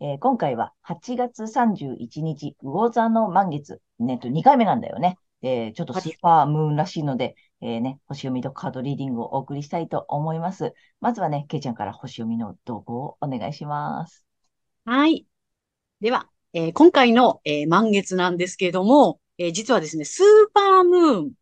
えー、今回は8月31日、魚座の満月。ね、と2回目なんだよね。えー、ちょっとスーパームーンらしいので、えー、ね、星読みとカードリーディングをお送りしたいと思います。まずはね、けいちゃんから星読みの動向をお願いします。はい。では、えー、今回の、えー、満月なんですけれども、えー、実はですね、スーパームーン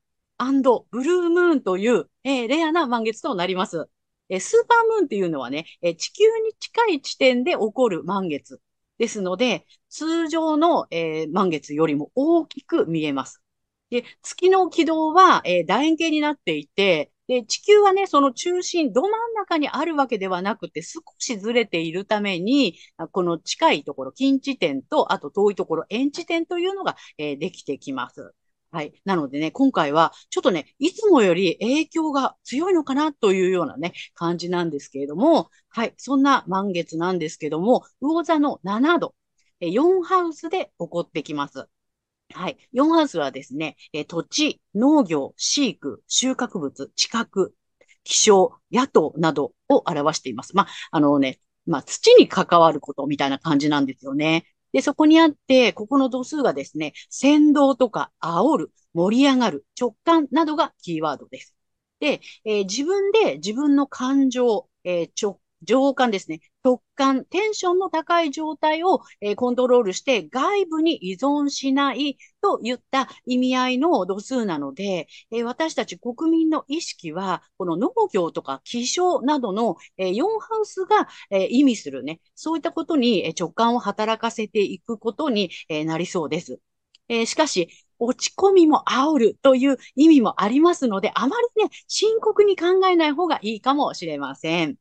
ブルームーンという、えー、レアな満月となります。え、スーパームーンっていうのはね、え、地球に近い地点で起こる満月ですので、通常の、え満月よりも大きく見えます。で、月の軌道は、え、楕円形になっていて、で、地球はね、その中心、ど真ん中にあるわけではなくて、少しずれているために、この近いところ、近地点と、あと遠いところ、遠地点というのが、えー、できてきます。はい。なのでね、今回は、ちょっとね、いつもより影響が強いのかなというようなね、感じなんですけれども、はい。そんな満月なんですけども、魚座の7度、4ハウスで起こってきます。はい。4ハウスはですね、え土地、農業、飼育、収穫物、地殻、気象、野党などを表しています。まあ、あのね、まあ、土に関わることみたいな感じなんですよね。で、そこにあって、ここの度数がですね、先導とか煽る、盛り上がる、直感などがキーワードです。で、えー、自分で自分の感情、えー、直情感ですね。直感、テンションの高い状態を、え、コントロールして外部に依存しないといった意味合いの度数なので、え、私たち国民の意識は、この農業とか気象などの、え、4ハウスが、え意味するね、そういったことに直感を働かせていくことに、えなりそうです。えしかし、落ち込みも煽るという意味もありますので、あまりね、深刻に考えない方がいいかもしれません。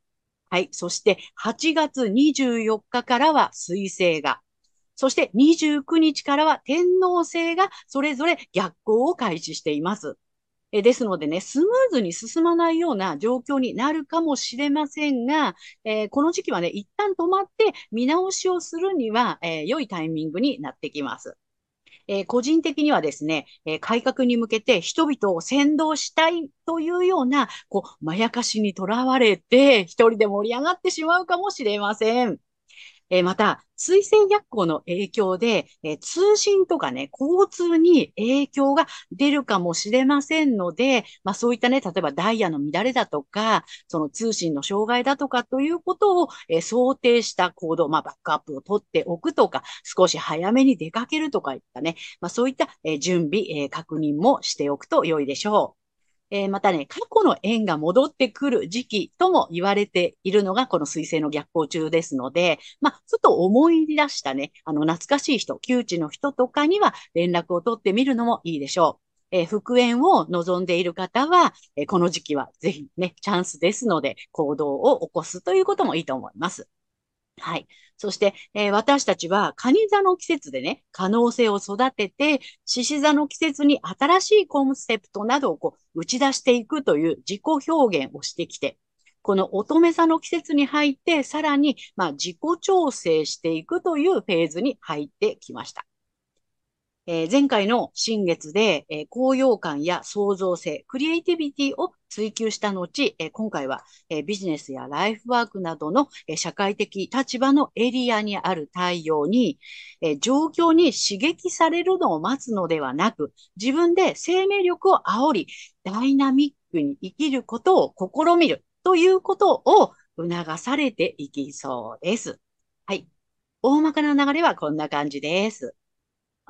はい。そして8月24日からは水星が、そして29日からは天皇星がそれぞれ逆行を開始しています。ですのでね、スムーズに進まないような状況になるかもしれませんが、えー、この時期はね、一旦止まって見直しをするには、えー、良いタイミングになってきます。えー、個人的にはですね、えー、改革に向けて人々を先導したいというような、こう、まやかしにとらわれて、一人で盛り上がってしまうかもしれません。えまた、水星逆行の影響で、え通信とかね、交通に影響が出るかもしれませんので、まあそういったね、例えばダイヤの乱れだとか、その通信の障害だとかということを、え想定した行動、まあバックアップを取っておくとか、少し早めに出かけるとかいったね、まあそういった、え準備、え確認もしておくと良いでしょう。えー、またね、過去の縁が戻ってくる時期とも言われているのがこの水星の逆行中ですので、まあ、ちょっと思い出したね、あの、懐かしい人、窮地の人とかには連絡を取ってみるのもいいでしょう。えー、復縁を望んでいる方は、えー、この時期はぜひね、チャンスですので、行動を起こすということもいいと思います。はい。そして、えー、私たちは、カニ座の季節でね、可能性を育てて、獅子座の季節に新しいコンセプトなどをこう打ち出していくという自己表現をしてきて、この乙女座の季節に入って、さらに、まあ、自己調整していくというフェーズに入ってきました。えー、前回の新月で、えー、高揚感や創造性、クリエイティビティを追求した後、えー、今回は、えー、ビジネスやライフワークなどの、えー、社会的立場のエリアにある太陽に、え、状況に刺激されるのを待つのではなく、自分で生命力を煽り、ダイナミックに生きることを試みるということを促されていきそうです。はい。大まかな流れはこんな感じです。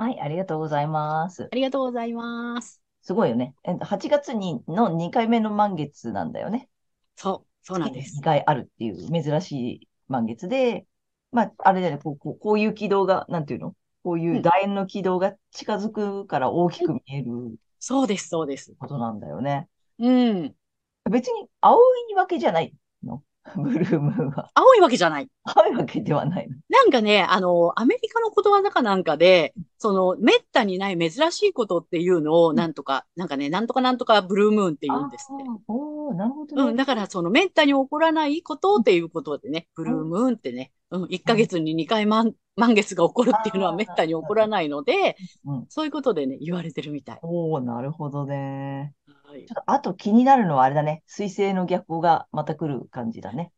はい、ありがとうございます。ありがとうございます。すごいよね。え8月にの2回目の満月なんだよね。そう、そうなんです。2回あるっていう珍しい満月で、まあ、あれだよね、こうこうこういう軌道が、なんていうの？こういううん楕円の軌道が近づくから大きく見えるそうです、そうです。ことなんだよね。うん。別に青いわけじゃないの ブルームーンは。青いわけじゃない。青いわけではないの。なんかね、あの、アメリカのことわざかなんかで、その、めったにない珍しいことっていうのを、なんとか、なんかね、なんとかなんとかブルームーンって言うんですって。おー、なるほどね。うん、だからそのめったに起こらないことっていうことでね、ブルームーンってね、うん、1ヶ月に2回満、満月が起こるっていうのはめったに起こらないので、うん、そういうことでね、言われてるみたい。おー、なるほどね。はいちょっとあと気になるのはあれだね。水星の逆行がまた来る感じだね。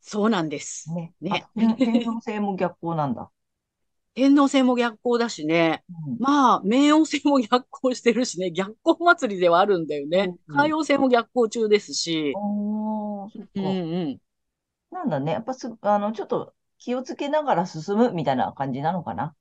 そうなんです。ね。ねあ天天王星も逆行なんだ。天王星も逆行だしね、うんまあ、冥王星も逆行してるしね、逆行祭りではあるんだよね。うん海王星も逆行中ですし、おー、そっうんか。うん。なんだね。やっぱす、あの、ちょっと気をつけながら進むみたいな感じなのかな。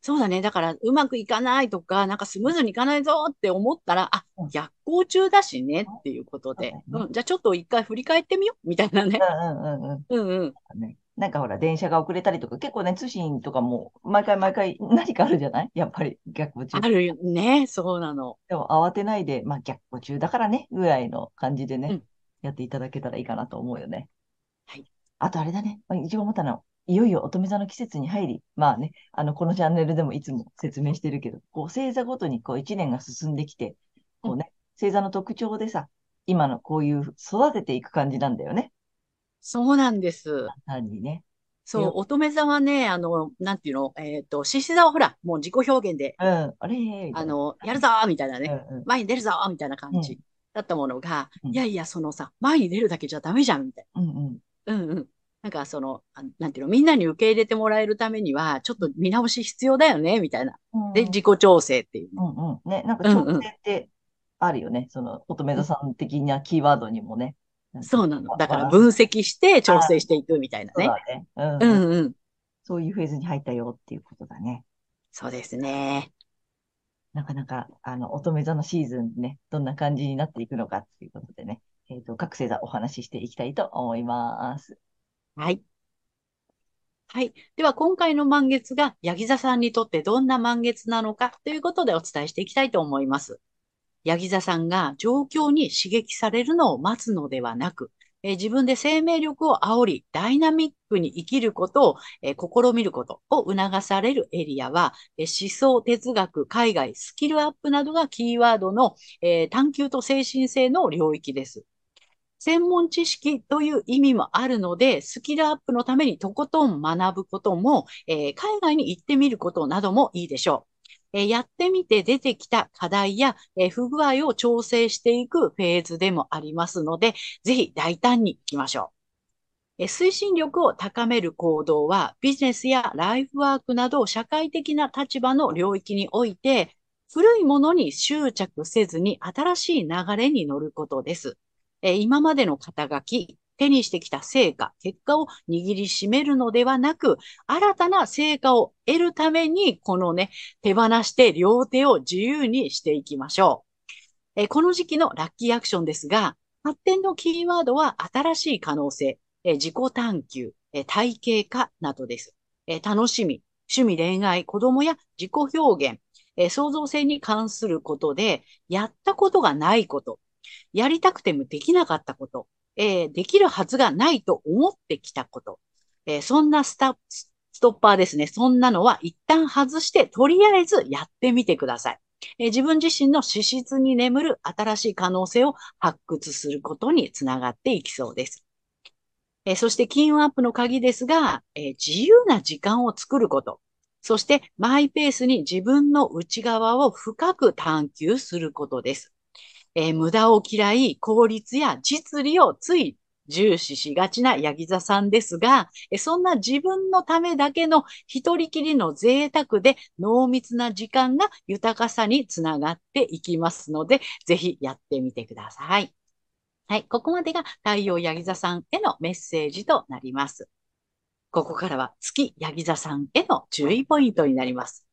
そうだね。だから、うまくいかないとか、なんかスムーズにいかないぞって思ったら、あうん、逆行中だしねっていうことで、そうん、じゃあちょっと一回振り返ってみようみたいなね。うんうんうんうん。うんなんかほら、電車が遅れたりとか、結構ね、通信とかも、毎回毎回何かあるじゃない？やっぱり逆行中あ。るよね。そうなの。でも慌てないで、まあ逆行中だからね、ぐらいの感じでね、うんやっていただけたらいいかなと思うよね。はい。あとあれだね、まあ、一番思ったのは、いよいよ乙女座の季節に入り、まあね、あの、このチャンネルでもいつも説明してるけど、こう、星座ごとにこう、一年が進んできて、こうね、星座の特徴でさ、今のこういう育てていく感じなんだよね。そうなんです。単にね。そう、乙女座はね、あの、なんていうの、えっと、獅子座はほら、もう自己表現で、うん、あれ？あの、やるぞーみたいなね、うんうん前に出るぞーみたいな感うじだったものが、うんいやいや、そのさ、前に出るだけじゃダメじゃん、みたいうんうん。な。うんうん。なんかその、あなんていうの、みんなに受け入れてもらえるためには、ちょっと見直し必要だよね、みたいな。うんで、自己調整っていうね。うんうん。ね、なんかうんうん調整ってあるよね。その、乙女座さん的なキーワードにもね。そうなの。だからわ分析して調整していくみたいなね。そうだね。うんううんんうん。そういうフェーズに入ったよっていうことだね。そうですね。なかなか、あの、乙女座のシーズンね、どんな感じになっていくのかっていうことでね、えっと、各星座お話ししていきたいと思います。はい。はい。では、今回の満月が、ヤギ座さんにとってどんな満月なのかということでお伝えしていきたいと思います。ヤギ座さんが状況に刺激されるのを待つのではなく、え自分で生命力を煽り、ダイナミックに生きることを、え試みることを促されるエリアは、え思想、哲学、海外、スキルアップなどがキーワードの、え探求と精神性の領域です。専門知識という意味もあるので、スキルアップのためにとことん学ぶことも、えー海外に行ってみることなどもいいでしょう。えーやってみて出てきた課題や、えー不具合を調整していくフェーズでもありますので、ぜひ大胆に行きましょう。えー推進力を高める行動は、ビジネスやライフワークなど社会的な立場の領域において、古いものに執着せずに新しい流れに乗ることです。え今までの肩書き、手にしてきた成果、結果を握りしめるのではなく、新たな成果を得るために、このね、手放して両手を自由にしていきましょう。えこの時期のラッキーアクションですが、発展のキーワードは新しい可能性、え自己探求、え体系化などです。え楽しみ、趣味、恋愛、子供や自己表現、え創造性に関することで、やったことがないこと、やりたくてもできなかったこと、えーできるはずがないと思ってきたこと、えーそんなスタストッパーですね。そんなのは一旦外して、とりあえずやってみてください。えー自分自身の資質に眠る新しい可能性を発掘することにつながっていきそうです。えーそして金運アップの鍵ですが、えー自由な時間を作ること。そしてマイペースに自分の内側を深く探求することです。えー無駄を嫌い、効率や実利をつい重視しがちなヤギ座さんですが、そんな自分のためだけの一人きりの贅沢で濃密な時間が豊かさにつながっていきますので、ぜひやってみてください。はい、ここまでが太陽ヤギ座さんへのメッセージとなります。ここからは月ヤギ座さんへの注意ポイントになります。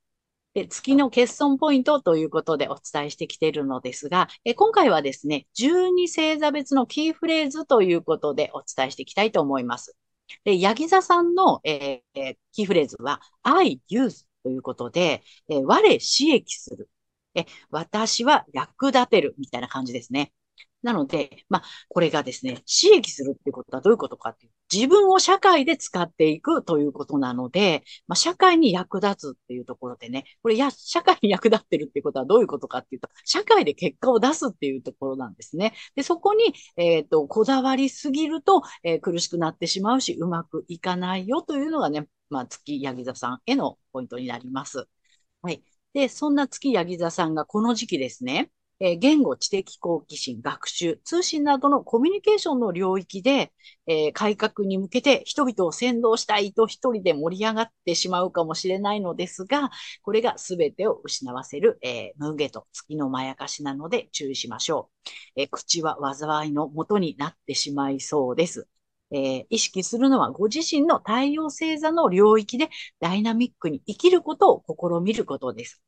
で月の欠損ポイントということでお伝えしてきているのですが、え今回はですね、12星座別のキーフレーズということでお伝えしていきたいと思います。で、ヤギ座さんの、えー、キーフレーズは、I use ということで、えー、我刺激する。え、私は役立てるみたいな感じですね。なので、まあ、これがですね、刺激するっていうことはどういうことかっていう。自分を社会で使っていくということなので、まあ、社会に役立つっていうところでね、これや、社会に役立ってるっていうことはどういうことかっていうと、社会で結果を出すっていうところなんですね。で、そこに、えっ、ー、と、こだわりすぎると、えー、苦しくなってしまうし、うまくいかないよというのがね、まあ、月ヤギ座さんへのポイントになります。はい。で、そんな月ヤギ座さんがこの時期ですね、え言語、知的好奇心、学習、通信などのコミュニケーションの領域で、え、改革に向けて人々を先導したいと一人で盛り上がってしまうかもしれないのですが、これが全てを失わせる、えー、無下と月のまやかしなので注意しましょう。え、口は災いの元になってしまいそうです。えー、意識するのはご自身の太陽星座の領域でダイナミックに生きることを試みることです。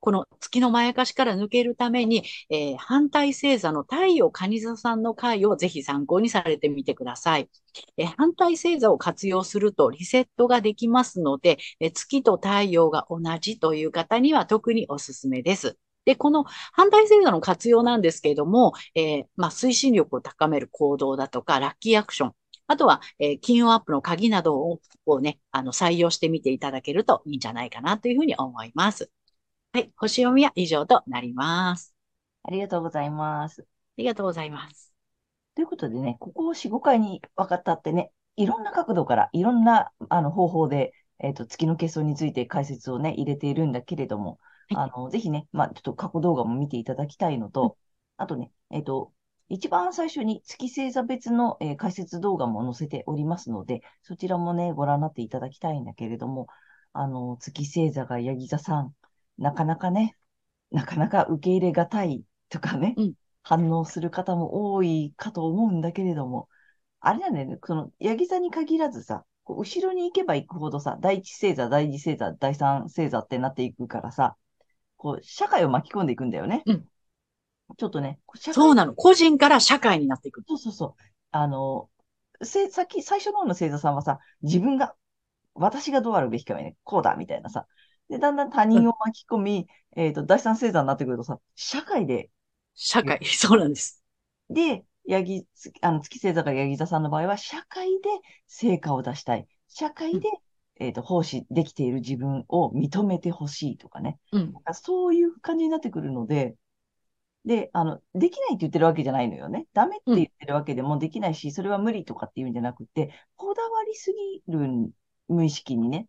この月のまやかしから抜けるために、えー、反対星座の太陽蟹座さんの回をぜひ参考にされてみてください。えー、反対星座を活用するとリセットができますので、えー、月と太陽が同じという方には特におすすめです。で、この反対星座の活用なんですけれども、えー、まあ、推進力を高める行動だとか、ラッキーアクション、あとは、えー、金運アップの鍵などををね、あの、採用してみていただけるといいんじゃないかなというふうに思います。はい。星読みは以上となります。ありがとうございます。ありがとうございます。ということでね、ここを4、5回に分かったってね、いろんな角度から、いろんなあの方法で、えっ、ー、と、月の結晶について解説をね、入れているんだけれども、はい、あの、ぜひね、まあ、ちょっと過去動画も見ていただきたいのと、あとね、えっ、ー、と、一番最初に月星座別の、えー、解説動画も載せておりますので、そちらもね、ご覧になっていただきたいんだけれども、あの、月星座がヤギ座さん、なかなかね、なかなか受け入れがたいとかね、うん、反応する方も多いかと思うんだけれども、あれなんだよね、その、ヤギ座に限らずさ、後ろに行けば行くほどさ、第一星座、第二星座、第三星座ってなっていくからさ、こう、社会を巻き込んでいくんだよね。うん、ちょっとね、そうなの。個人から社会になっていく。そうそうそう。あの、せ、さっき、最初の方の星座さんはさ、自分が、私がどうあるべきかね、こうだ、みたいなさ、で、だんだん他人を巻き込み、えっ、ー、と、第三星座になってくるとさ、社会で。社会、そうなんです。で、ヤギ、あの、月星座がヤギ座さんの場合は、社会で成果を出したい。社会で、うん、えっ、ー、と、奉仕できている自分を認めてほしいとかね。うん、そういう感じになってくるので、で、あの、できないって言ってるわけじゃないのよね。ダメって言ってるわけでもできないし、うん、それは無理とかっていうんじゃなくて、こだわりすぎる無意識にね。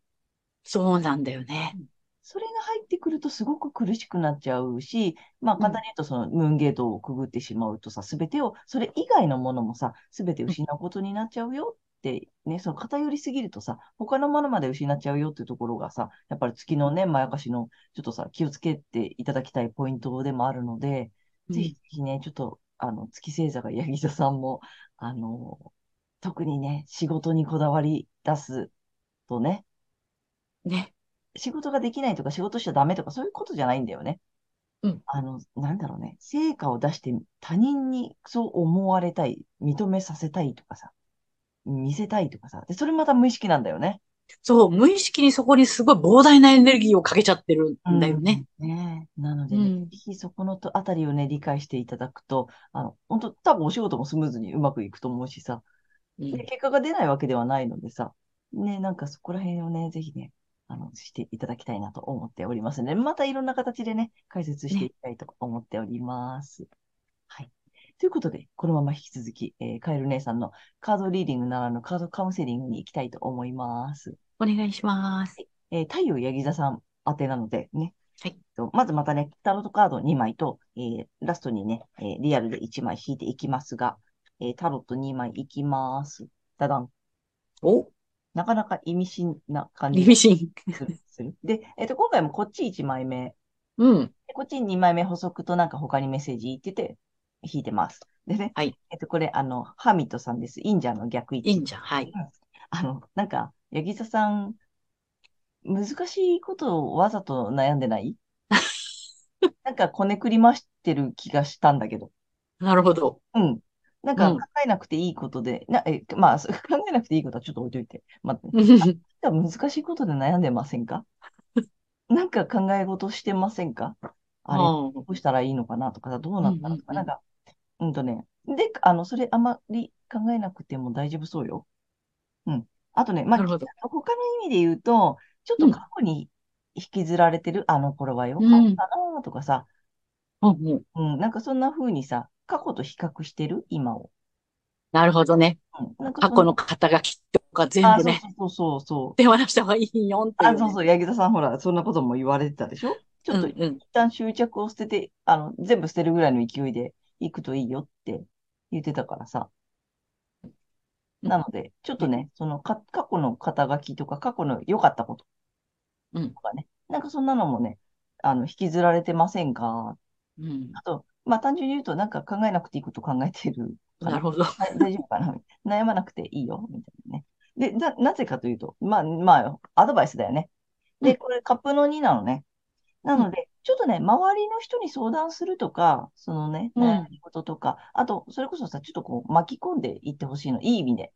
そうなんだよね。それが入ってくるとすごく苦しくなっちゃうし、まあ簡単に言うとそのムーンゲートをくぐってしまうとさ、すべてを、それ以外のものもさ、すべて失うことになっちゃうよってね、その偏りすぎるとさ、他のものまで失っちゃうよっていうところがさ、やっぱり月のね、まやかしのちょっとさ、気をつけていただきたいポイントでもあるので、うん、ぜひぜひね、ちょっと、あの、月星座がヤギ座さんも、あの、特にね、仕事にこだわり出すとね、ね。仕事ができないとか仕事しちゃダメとかそういうことじゃないんだよね。うん。あの、なんだろうね。成果を出して他人にそう思われたい、認めさせたいとかさ、見せたいとかさ。で、それまた無意識なんだよね。そう、無意識にそこにすごい膨大なエネルギーをかけちゃってるんだよね。うん、ねなので、ね、うん、ぜひそこのとあたりをね、理解していただくと、あの、本当多分お仕事もスムーズにうまくいくと思うしさ、うん、で結果が出ないわけではないのでさ、ね、なんかそこら辺をね、ぜひね、あの、していただきたいなと思っておりますので、またいろんな形でね、解説していきたいと思っております。ね、はい。ということで、このまま引き続き、えー、カエル姉さんのカードリーディングならぬカードカウンセリングに行きたいと思います。お願いします。えー、太陽ヤギ座さん宛てなのでね、はい。まずまたね、タロットカード2枚と、えー、ラストにね、えー、リアルで1枚引いていきますが、えー、タロット2枚いきます。ダダン。おなかなか意味深な感じ。意味深。する。で、えっ、ー、と、今回もこっち1枚目。うん。こっち2枚目補足となんか他にメッセージ言ってて、引いてます。でね。はい。えっ、と、これ、あの、ハミットさんです。インジャの逆位置。インジャ、はい。あの、なんか、ヤギ座さん難しいことをわざと悩んでない？なんかこねくり回してる気がしたんだけど。なるほど。うん。なんか考えなくていいことで、な、え、まあ、考えなくていいことはちょっと置いといて。まあ、難しいことで悩んでませんか？なんか考え事してませんか？あれ、どうしたらいいのかなとか、どうなったのとか、な？んか、うんとね。で、あの、それあまり考えなくても大丈夫そうよ。うん。あとね、まあ、他の意味で言うと、ちょっと過去に引きずられてる、あの頃はよ。かったなとかさ、うん、うん、なんかそんな風にさ、過去と比較してる？今を。なるほどね。うん、過去の肩書きとか全部ね。そうそうそう手放した方がいいよって、ね、あ、そうそう、八木田さんほら、そんなことも言われてたでしょ？ちょっと一旦執着を捨てて、あの、全部捨てるぐらいの勢いで行くといいよって言ってたからさ。なので、ちょっとね、そのか過去の肩書きとか、過去の良かったこと。とかね、うん、なんかそんなのもね、あの、引きずられてませんか？うん、あと、まあ単純に言うと、なんか考えなくていいこと考えてるなるほど。大丈夫かな悩まなくていいよ、みたいなね。で、な、なぜかというと、まあ、まあ、アドバイスだよね。で、これカップの2なのね。なので、ちょっとね、周りの人に相談するとか、そのね、悩み事とか、あと、それこそさ、ちょっとこう、巻き込んでいってほしいの、いい意味で。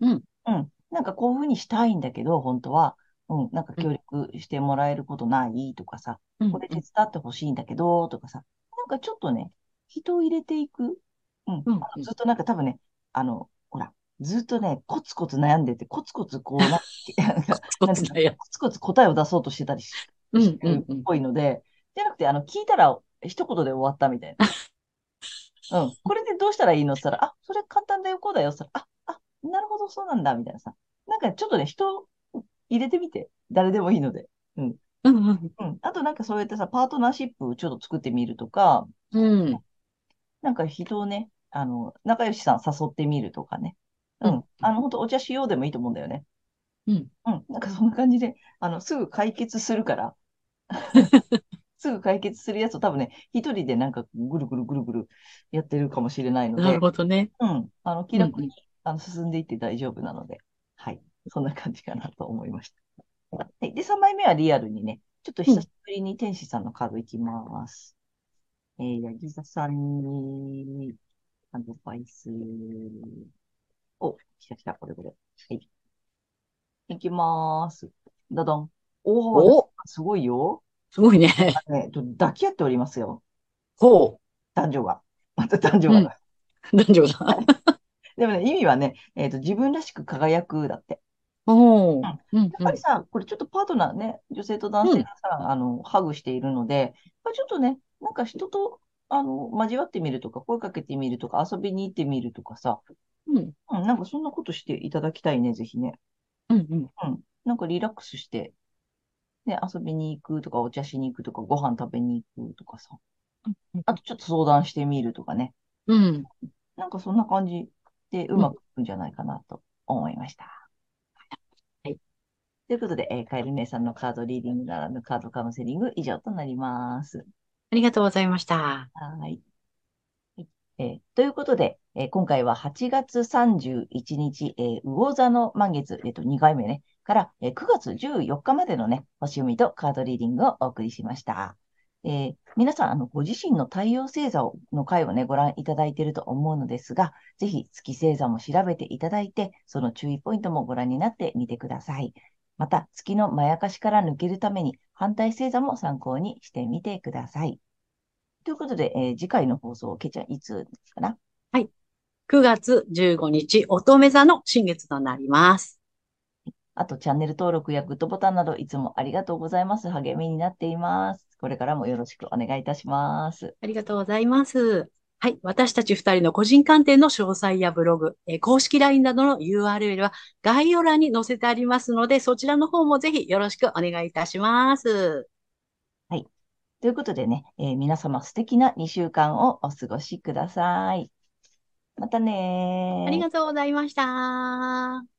うん。うん。なんかこういうふうにしたいんだけど、本当は、うん、なんか協力してもらえることないとかさ、これ手伝ってほしいんだけど、とかさ、かちょっとね、人を入れていく。うん。ずっとなんか多分ね、あの、ほら、ずっとね、コツコツ悩んでて、コツコツこうな、コツコツ答えを出そうとしてたりしてるっぽいので、じゃなくて、あの、聞いたら一言で終わったみたいな。うん。これでどうしたらいいのって言ったら、あ、それ簡単だよ、こうだよ。って言ったら、あ、あ、なるほど、そうなんだ、みたいなさ。なんかちょっとね、人入れてみて。誰でもいいので。うん。うんうん。うん。あとなんかそうやってさ、パートナーシップちょっと作ってみるとか、うん。なんか人をね、あの、仲良しさん誘ってみるとかね。うん。あの、本当お茶しようでもいいと思うんだよね。うん。うん。なんかそんな感じで、あの、すぐ解決するから。すぐ解決するやつを多分ね、一人でなんかぐるぐるぐるぐるやってるかもしれないので。なるほどね。うん。あの、気楽に、うん、あの進んでいって大丈夫なので。はい。そんな感じかなと思いました。はい、で、3枚目はリアルにね、ちょっと久しぶりに天使さんのカードいきます。うん、えー、ヤギ座さんに、アドバイス。お、来た来た、これこれ。はい。いきまーす。どどん。おおすごいよ。すごいね。ね抱き合っておりますよ。ほう。男女が。また男女が。うん、男女が。でもね、意味はね、えっ、ー、と、自分らしく輝くだって。おやっぱりさ、これちょっとパートナーね、女性と男性がさ、うん、あの、ハグしているので、まあ、ちょっとね、なんか人と、あの、交わってみるとか、声かけてみるとか、遊びに行ってみるとかさ、うん。うん、なんかそんなことしていただきたいね、ぜひね。うんうん。うん。なんかリラックスして、ね、遊びに行くとか、お茶しに行くとか、ご飯食べに行くとかさ。あとちょっと相談してみるとかね。うん。なんかそんな感じでうまくいくんじゃないかなと思いました。はい。ということで、えー、カエル姉さんのカードリーディングならぬカードカウンセリング以上となります。ありがとうございました。はい。えー、ということで、えー、今回は8月31日、えー、魚座の満月、えっ、と、2回目ね、から、えー、9月14日までのね、星読みとカードリーディングをお送りしました。えー、皆さん、あの、ご自身の太陽星座の回をね、ご覧いただいていると思うのですが、ぜひ月星座も調べていただいて、その注意ポイントもご覧になってみてください。また、月のまやかしから抜けるために、反対星座も参考にしてみてください。ということで、えー、次回の放送、けちゃん、いつかな？はい。9月15日、乙女座の新月となります。あと、チャンネル登録やグッドボタンなど、いつもありがとうございます。励みになっています。これからもよろしくお願いいたします。ありがとうございます。はい。私たち二人の個人鑑定の詳細やブログ、えー、公式 LINE などの URL は概要欄に載せてありますので、そちらの方もぜひよろしくお願いいたします。ということでね、えー、皆様素敵な2週間をお過ごしください。またねありがとうございました。